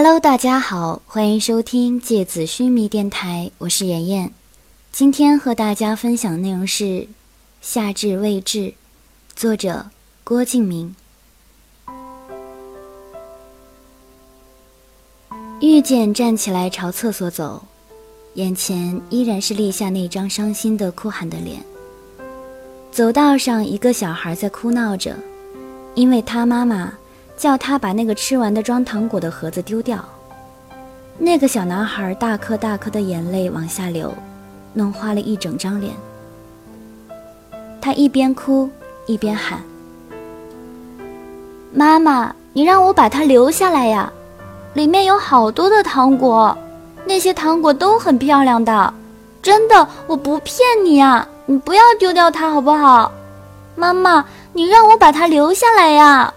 Hello，大家好，欢迎收听芥子须弥电台，我是妍妍。今天和大家分享内容是《夏至未至》，作者郭敬明。遇见站起来朝厕所走，眼前依然是立夏那张伤心的哭喊的脸。走道上，一个小孩在哭闹着，因为他妈妈。叫他把那个吃完的装糖果的盒子丢掉。那个小男孩大颗大颗的眼泪往下流，弄花了一整张脸。他一边哭一边喊：“妈妈，你让我把它留下来呀！里面有好多的糖果，那些糖果都很漂亮的，真的，我不骗你啊！你不要丢掉它好不好？妈妈，你让我把它留下来呀！”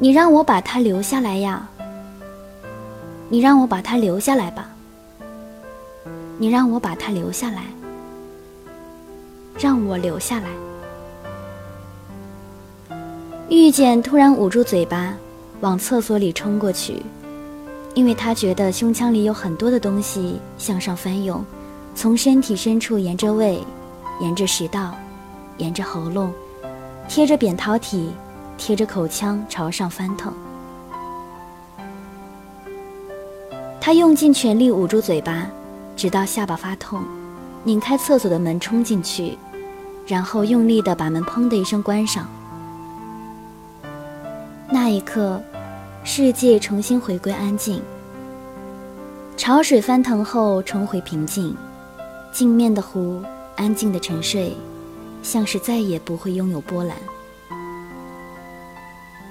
你让我把它留下来呀！你让我把它留下来吧！你让我把它留下来，让我留下来。遇见突然捂住嘴巴，往厕所里冲过去，因为他觉得胸腔里有很多的东西向上翻涌，从身体深处沿着胃，沿着食道，沿着喉咙，贴着扁桃体。贴着口腔朝上翻腾，他用尽全力捂住嘴巴，直到下巴发痛，拧开厕所的门冲进去，然后用力地把门砰的一声关上。那一刻，世界重新回归安静。潮水翻腾后重回平静，镜面的湖安静的沉睡，像是再也不会拥有波澜。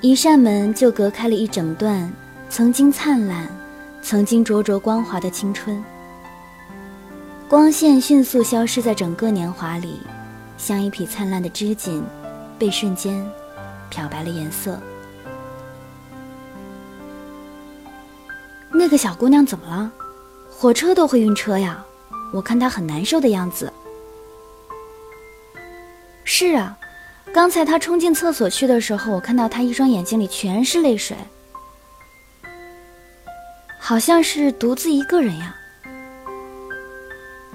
一扇门就隔开了一整段曾经灿烂、曾经灼灼光华的青春。光线迅速消失在整个年华里，像一匹灿烂的织锦，被瞬间漂白了颜色。那个小姑娘怎么了？火车都会晕车呀！我看她很难受的样子。是啊。刚才他冲进厕所去的时候，我看到他一双眼睛里全是泪水，好像是独自一个人呀。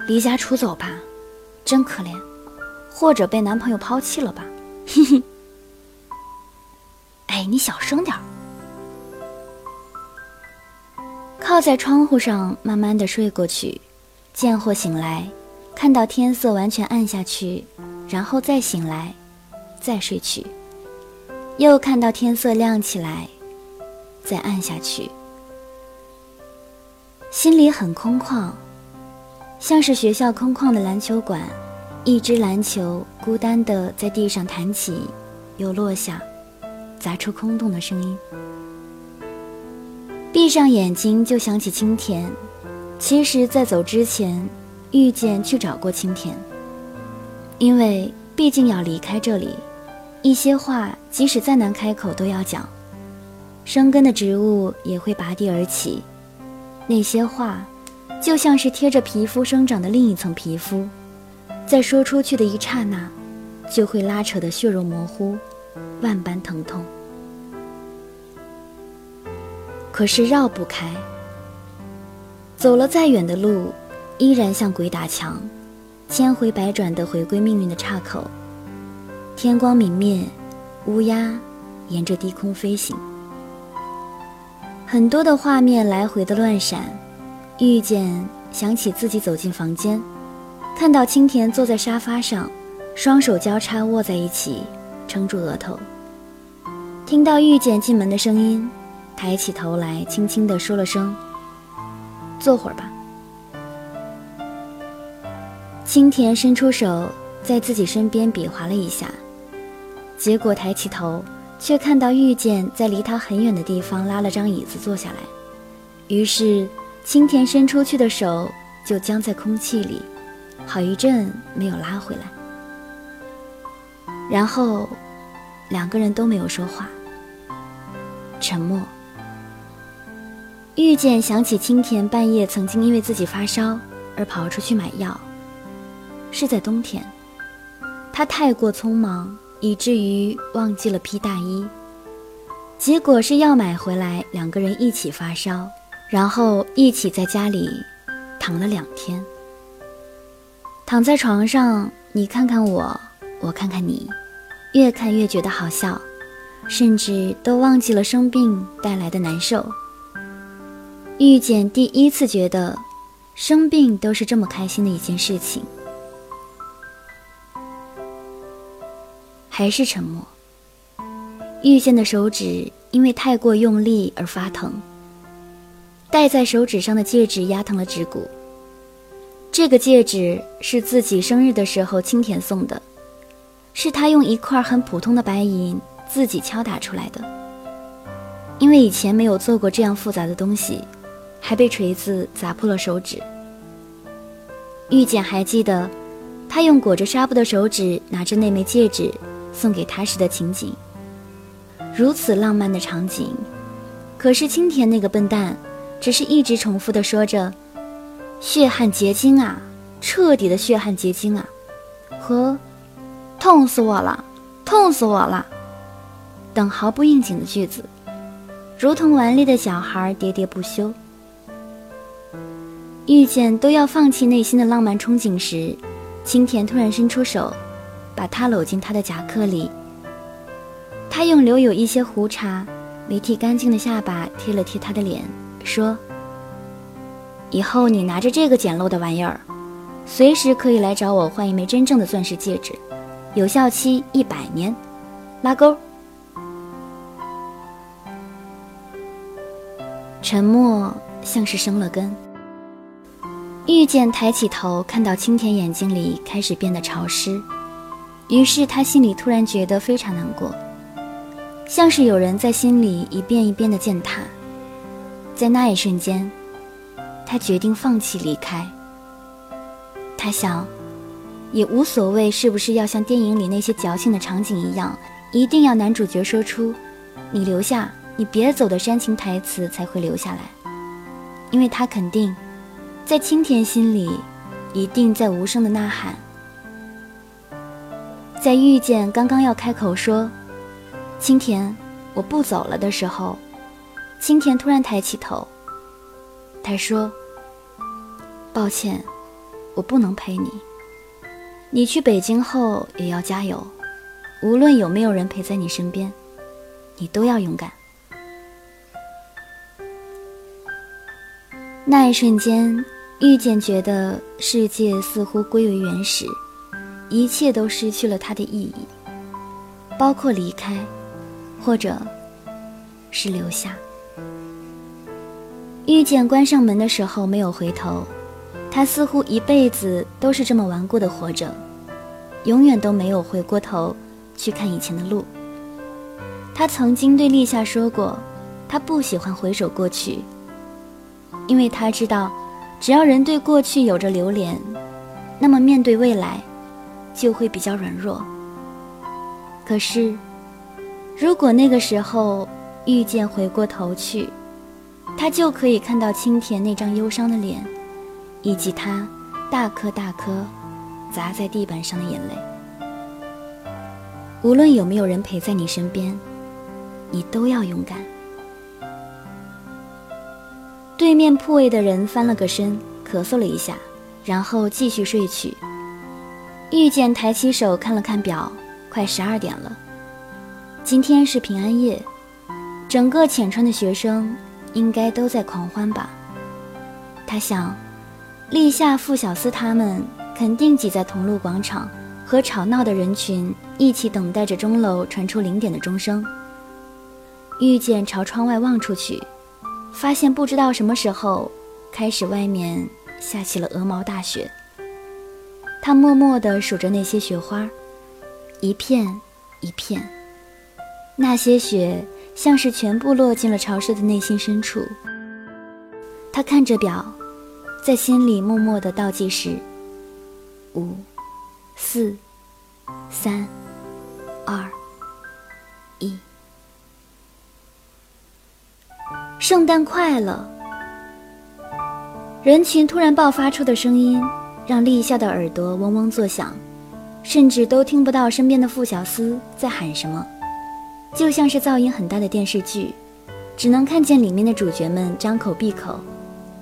离家出走吧，真可怜，或者被男朋友抛弃了吧，嘿嘿。哎，你小声点儿。靠在窗户上，慢慢的睡过去，见或醒来，看到天色完全暗下去，然后再醒来。再睡去，又看到天色亮起来，再暗下去，心里很空旷，像是学校空旷的篮球馆，一只篮球孤单的在地上弹起，又落下，砸出空洞的声音。闭上眼睛就想起青田，其实，在走之前，遇见去找过青田，因为毕竟要离开这里。一些话，即使再难开口，都要讲。生根的植物也会拔地而起。那些话，就像是贴着皮肤生长的另一层皮肤，在说出去的一刹那，就会拉扯得血肉模糊，万般疼痛。可是绕不开。走了再远的路，依然像鬼打墙，千回百转地回归命运的岔口。天光明灭，乌鸦沿着低空飞行，很多的画面来回的乱闪。遇见，想起自己走进房间，看到青田坐在沙发上，双手交叉握在一起，撑住额头。听到遇见进门的声音，抬起头来，轻轻地说了声：“坐会儿吧。”青田伸出手，在自己身边比划了一下。结果抬起头，却看到遇见在离他很远的地方拉了张椅子坐下来。于是青田伸出去的手就僵在空气里，好一阵没有拉回来。然后两个人都没有说话，沉默。遇见想起青田半夜曾经因为自己发烧而跑出去买药，是在冬天，他太过匆忙。以至于忘记了披大衣，结果是要买回来，两个人一起发烧，然后一起在家里躺了两天。躺在床上，你看看我，我看看你，越看越觉得好笑，甚至都忘记了生病带来的难受。遇见第一次觉得，生病都是这么开心的一件事情。还是沉默。遇见的手指因为太过用力而发疼。戴在手指上的戒指压疼了指骨。这个戒指是自己生日的时候青田送的，是他用一块很普通的白银自己敲打出来的。因为以前没有做过这样复杂的东西，还被锤子砸破了手指。遇见还记得，他用裹着纱布的手指拿着那枚戒指。送给他时的情景，如此浪漫的场景，可是青田那个笨蛋，只是一直重复的说着“血汗结晶啊，彻底的血汗结晶啊”，和“痛死我了，痛死我了”等毫不应景的句子，如同顽劣的小孩喋喋不休。遇见都要放弃内心的浪漫憧憬时，青田突然伸出手。把他搂进他的夹克里。他用留有一些胡茬、没剃干净的下巴贴了贴他的脸，说：“以后你拿着这个简陋的玩意儿，随时可以来找我换一枚真正的钻石戒指，有效期一百年。”拉钩。沉默像是生了根。遇见抬起头，看到青田眼睛里开始变得潮湿。于是他心里突然觉得非常难过，像是有人在心里一遍一遍的践踏。在那一瞬间，他决定放弃离开。他想，也无所谓是不是要像电影里那些矫情的场景一样，一定要男主角说出“你留下，你别走”的煽情台词才会留下来，因为他肯定，在青田心里，一定在无声的呐喊。在遇见刚刚要开口说“青田，我不走了”的时候，青田突然抬起头。他说：“抱歉，我不能陪你。你去北京后也要加油，无论有没有人陪在你身边，你都要勇敢。”那一瞬间，遇见觉得世界似乎归为原始。一切都失去了它的意义，包括离开，或者是留下。遇见关上门的时候没有回头，他似乎一辈子都是这么顽固的活着，永远都没有回过头去看以前的路。他曾经对立夏说过，他不喜欢回首过去，因为他知道，只要人对过去有着留恋，那么面对未来。就会比较软弱。可是，如果那个时候遇见回过头去，他就可以看到青田那张忧伤的脸，以及他大颗大颗砸在地板上的眼泪。无论有没有人陪在你身边，你都要勇敢。对面铺位的人翻了个身，咳嗽了一下，然后继续睡去。遇见抬起手看了看表，快十二点了。今天是平安夜，整个浅川的学生应该都在狂欢吧？他想，立夏、傅小司他们肯定挤在同路广场，和吵闹的人群一起等待着钟楼传出零点的钟声。遇见朝窗外望出去，发现不知道什么时候开始，外面下起了鹅毛大雪。他默默地数着那些雪花，一片一片。那些雪像是全部落进了潮湿的内心深处。他看着表，在心里默默地倒计时：五、四、三、二、一。圣诞快乐！人群突然爆发出的声音。让立夏的耳朵嗡嗡作响，甚至都听不到身边的傅小司在喊什么。就像是噪音很大的电视剧，只能看见里面的主角们张口闭口，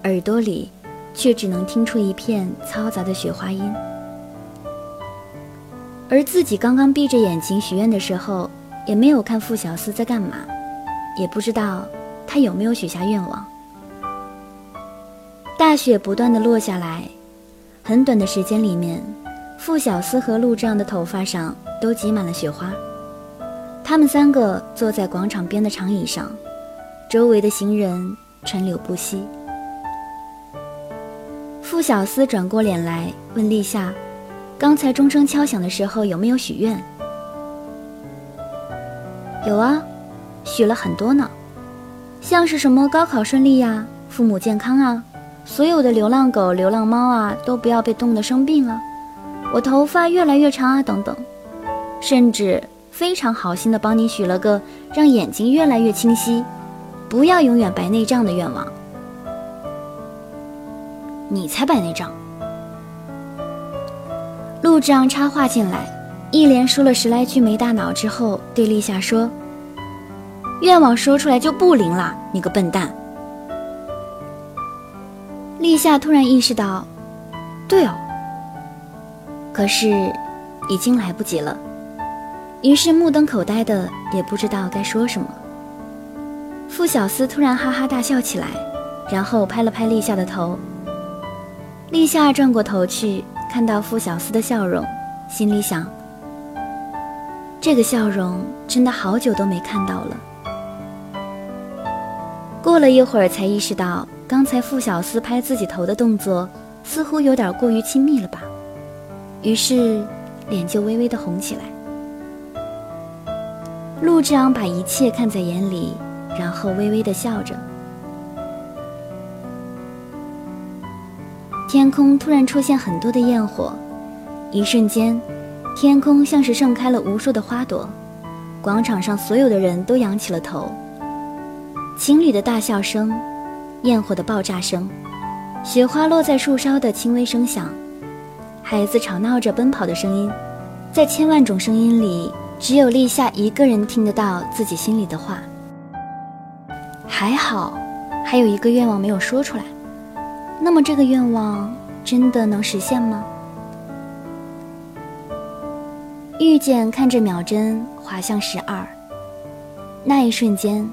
耳朵里却只能听出一片嘈杂的雪花音。而自己刚刚闭着眼睛许愿的时候，也没有看傅小司在干嘛，也不知道他有没有许下愿望。大雪不断的落下来，很短的时间里面，傅小司和陆丈的头发上都挤满了雪花。他们三个坐在广场边的长椅上，周围的行人川流不息。傅小司转过脸来问立夏：“刚才钟声敲响的时候有没有许愿？”“有啊，许了很多呢，像是什么高考顺利呀，父母健康啊，所有的流浪狗、流浪猫啊都不要被冻得生病了，我头发越来越长啊，等等，甚至……”非常好心的帮你许了个让眼睛越来越清晰，不要永远白内障的愿望。你才白内障！陆之昂插话进来，一连说了十来句没大脑之后，对立夏说：“愿望说出来就不灵了，你个笨蛋！”立夏突然意识到，对哦，可是已经来不及了。于是目瞪口呆的，也不知道该说什么。傅小司突然哈哈大笑起来，然后拍了拍立夏的头。立夏转过头去，看到傅小司的笑容，心里想：这个笑容真的好久都没看到了。过了一会儿，才意识到刚才傅小司拍自己头的动作似乎有点过于亲密了吧，于是脸就微微的红起来。陆之昂把一切看在眼里，然后微微的笑着。天空突然出现很多的焰火，一瞬间，天空像是盛开了无数的花朵。广场上所有的人都仰起了头。情侣的大笑声，焰火的爆炸声，雪花落在树梢的轻微声响，孩子吵闹着奔跑的声音，在千万种声音里。只有立夏一个人听得到自己心里的话。还好，还有一个愿望没有说出来。那么这个愿望真的能实现吗？遇见看着秒针滑向十二，那一瞬间，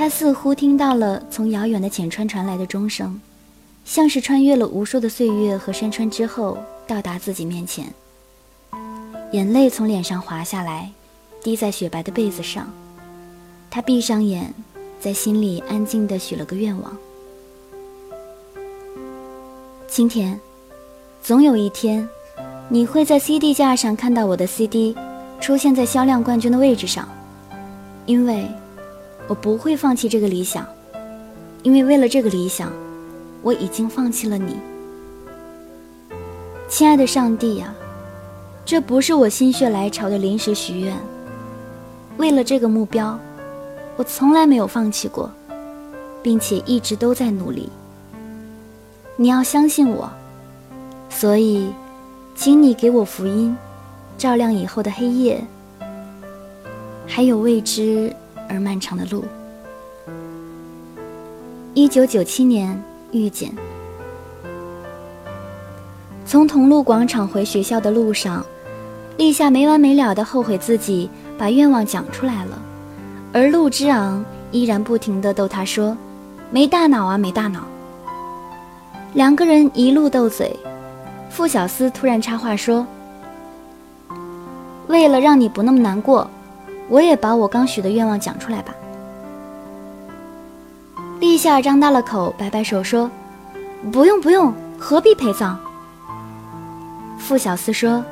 他似乎听到了从遥远的浅川传来的钟声，像是穿越了无数的岁月和山川之后到达自己面前。眼泪从脸上滑下来。滴在雪白的被子上，他闭上眼，在心里安静地许了个愿望。青田，总有一天，你会在 CD 架上看到我的 CD，出现在销量冠军的位置上，因为，我不会放弃这个理想，因为为了这个理想，我已经放弃了你。亲爱的上帝呀，这不是我心血来潮的临时许愿。为了这个目标，我从来没有放弃过，并且一直都在努力。你要相信我，所以，请你给我福音，照亮以后的黑夜，还有未知而漫长的路。一九九七年遇见，从同路广场回学校的路上，立夏没完没了的后悔自己。把愿望讲出来了，而陆之昂依然不停的逗他说：“没大脑啊，没大脑。”两个人一路斗嘴，傅小司突然插话说：“为了让你不那么难过，我也把我刚许的愿望讲出来吧。”立夏张大了口，摆摆手说：“不用不用，何必陪葬？”傅小司说。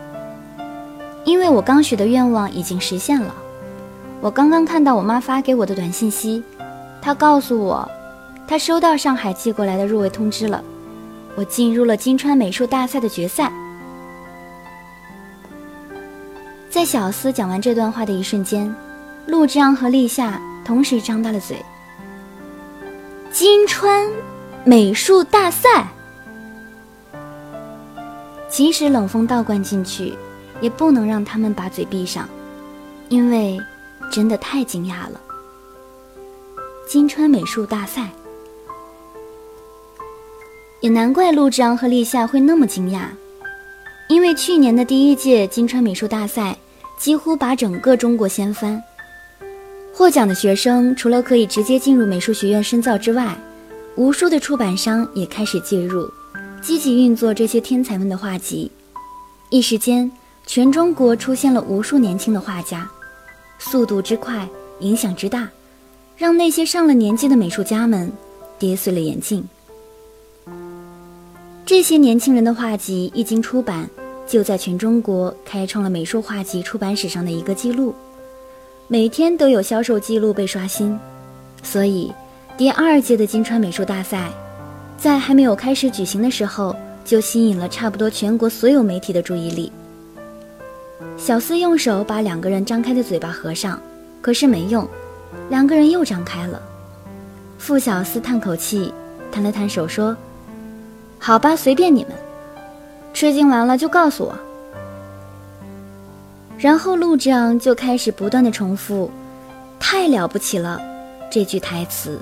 因为我刚许的愿望已经实现了，我刚刚看到我妈发给我的短信息，她告诉我，她收到上海寄过来的入围通知了，我进入了金川美术大赛的决赛。在小司讲完这段话的一瞬间，陆之昂和立夏同时张大了嘴。金川美术大赛，即使冷风倒灌进去。也不能让他们把嘴闭上，因为真的太惊讶了。金川美术大赛，也难怪陆之昂和立夏会那么惊讶，因为去年的第一届金川美术大赛几乎把整个中国掀翻。获奖的学生除了可以直接进入美术学院深造之外，无数的出版商也开始介入，积极运作这些天才们的画集。一时间，全中国出现了无数年轻的画家，速度之快，影响之大，让那些上了年纪的美术家们跌碎了眼镜。这些年轻人的画集一经出版，就在全中国开创了美术画集出版史上的一个记录。每天都有销售记录被刷新，所以第二届的金川美术大赛，在还没有开始举行的时候，就吸引了差不多全国所有媒体的注意力。小司用手把两个人张开的嘴巴合上，可是没用，两个人又张开了。傅小司叹口气，摊了摊手说：“好吧，随便你们，吃惊完了就告诉我。”然后陆之昂就开始不断的重复“太了不起了”这句台词，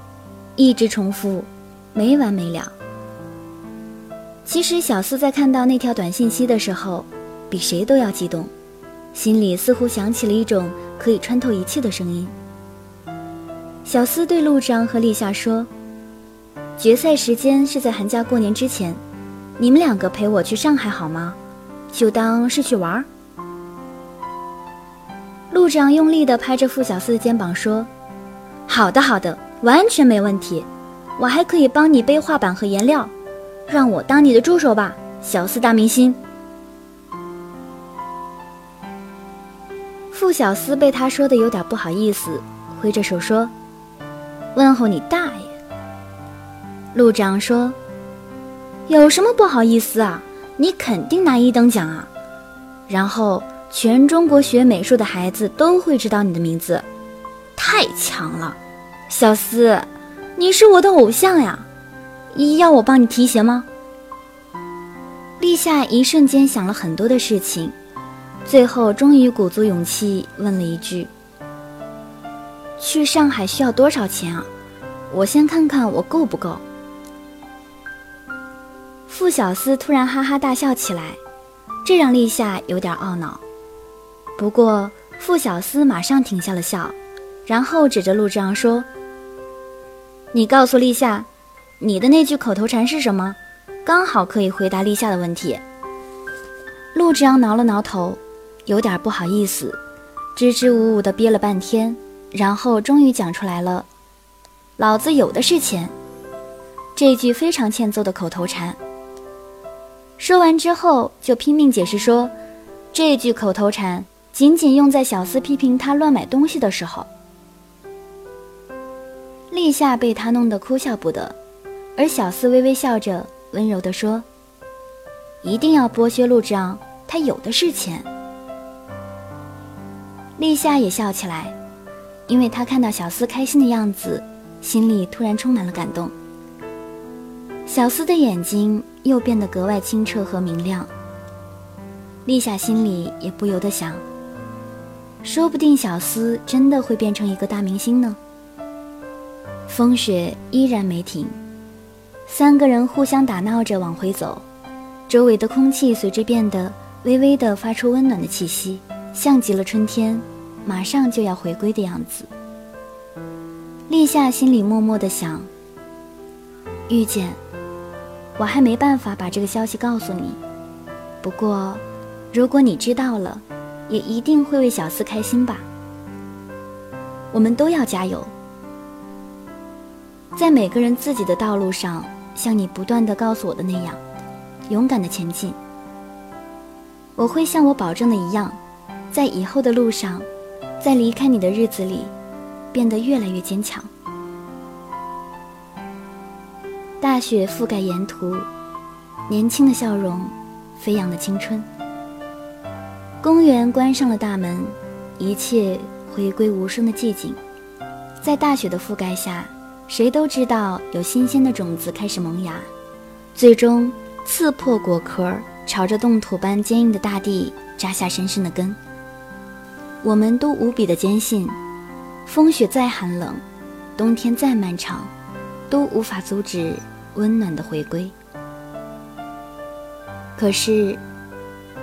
一直重复，没完没了。其实小四在看到那条短信息的时候，比谁都要激动，心里似乎响起了一种可以穿透一切的声音。小四对陆之昂和立夏说：“决赛时间是在寒假过年之前，你们两个陪我去上海好吗？就当是去玩。”陆长用力地拍着傅小司的肩膀说：“好的，好的，完全没问题。我还可以帮你背画板和颜料，让我当你的助手吧，小四大明星。”傅小司被他说的有点不好意思，挥着手说：“问候你大爷。”陆长说：“有什么不好意思啊？你肯定拿一等奖啊！”然后。全中国学美术的孩子都会知道你的名字，太强了，小司，你是我的偶像呀！要我帮你提鞋吗？立夏一瞬间想了很多的事情，最后终于鼓足勇气问了一句：“去上海需要多少钱啊？我先看看我够不够。”傅小司突然哈哈大笑起来，这让立夏有点懊恼。不过，傅小司马上停下了笑，然后指着陆之昂说：“你告诉立夏，你的那句口头禅是什么？刚好可以回答立夏的问题。”陆之昂挠了挠头，有点不好意思，支支吾吾地憋了半天，然后终于讲出来了：“老子有的是钱。”这句非常欠揍的口头禅。说完之后，就拼命解释说：“这句口头禅。”仅仅用在小司批评他乱买东西的时候，立夏被他弄得哭笑不得，而小司微微笑着，温柔地说：“一定要剥削陆之昂，他有的是钱。”立夏也笑起来，因为他看到小司开心的样子，心里突然充满了感动。小司的眼睛又变得格外清澈和明亮，立夏心里也不由得想。说不定小司真的会变成一个大明星呢。风雪依然没停，三个人互相打闹着往回走，周围的空气随之变得微微的发出温暖的气息，像极了春天马上就要回归的样子。立夏心里默默的想：遇见，我还没办法把这个消息告诉你，不过，如果你知道了。也一定会为小四开心吧。我们都要加油，在每个人自己的道路上，像你不断的告诉我的那样，勇敢的前进。我会像我保证的一样，在以后的路上，在离开你的日子里，变得越来越坚强。大雪覆盖沿途，年轻的笑容，飞扬的青春。公园关上了大门，一切回归无声的寂静。在大雪的覆盖下，谁都知道有新鲜的种子开始萌芽，最终刺破果壳，朝着冻土般坚硬的大地扎下深深的根。我们都无比的坚信，风雪再寒冷，冬天再漫长，都无法阻止温暖的回归。可是，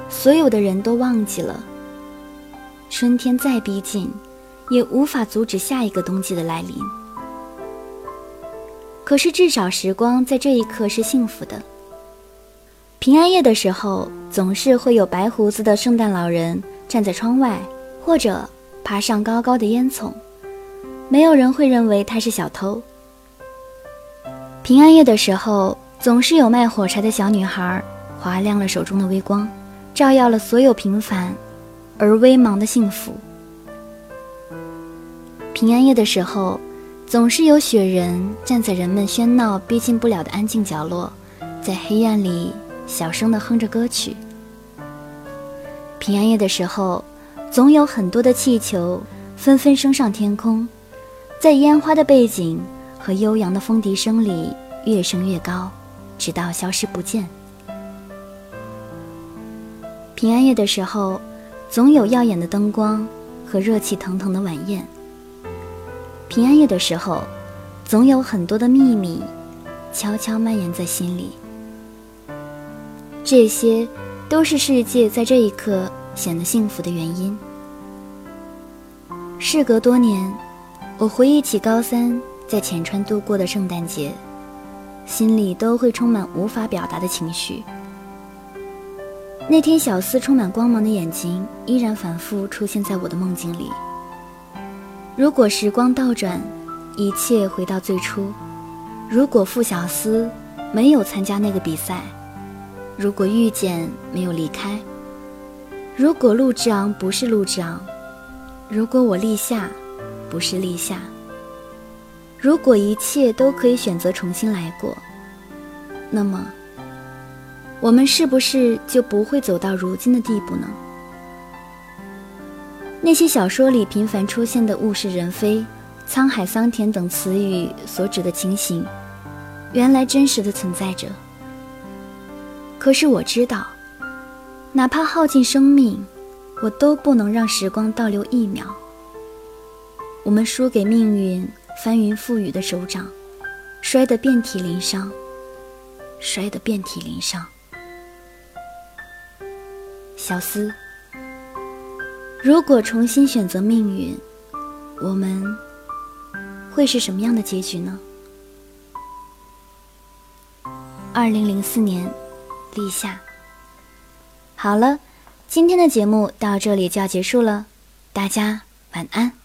所有的人都忘记了，春天再逼近，也无法阻止下一个冬季的来临。可是，至少时光在这一刻是幸福的。平安夜的时候，总是会有白胡子的圣诞老人站在窗外，或者爬上高高的烟囱，没有人会认为他是小偷。平安夜的时候，总是有卖火柴的小女孩，划亮了手中的微光，照耀了所有平凡而微茫的幸福。平安夜的时候。总是有雪人站在人们喧闹逼近不了的安静角落，在黑暗里小声地哼着歌曲。平安夜的时候，总有很多的气球纷纷升上天空，在烟花的背景和悠扬的风笛声里越升越高，直到消失不见。平安夜的时候，总有耀眼的灯光和热气腾腾的晚宴。平安夜的时候，总有很多的秘密悄悄蔓延在心里。这些都是世界在这一刻显得幸福的原因。事隔多年，我回忆起高三在浅川度过的圣诞节，心里都会充满无法表达的情绪。那天，小司充满光芒的眼睛依然反复出现在我的梦境里。如果时光倒转，一切回到最初；如果傅小司没有参加那个比赛；如果遇见没有离开；如果陆之昂不是陆之昂；如果我立夏不是立夏；如果一切都可以选择重新来过，那么我们是不是就不会走到如今的地步呢？那些小说里频繁出现的物是人非、沧海桑田等词语所指的情形，原来真实的存在着。可是我知道，哪怕耗尽生命，我都不能让时光倒流一秒。我们输给命运翻云覆雨的手掌，摔得遍体鳞伤，摔得遍体鳞伤。小思。如果重新选择命运，我们会是什么样的结局呢？二零零四年，立夏。好了，今天的节目到这里就要结束了，大家晚安。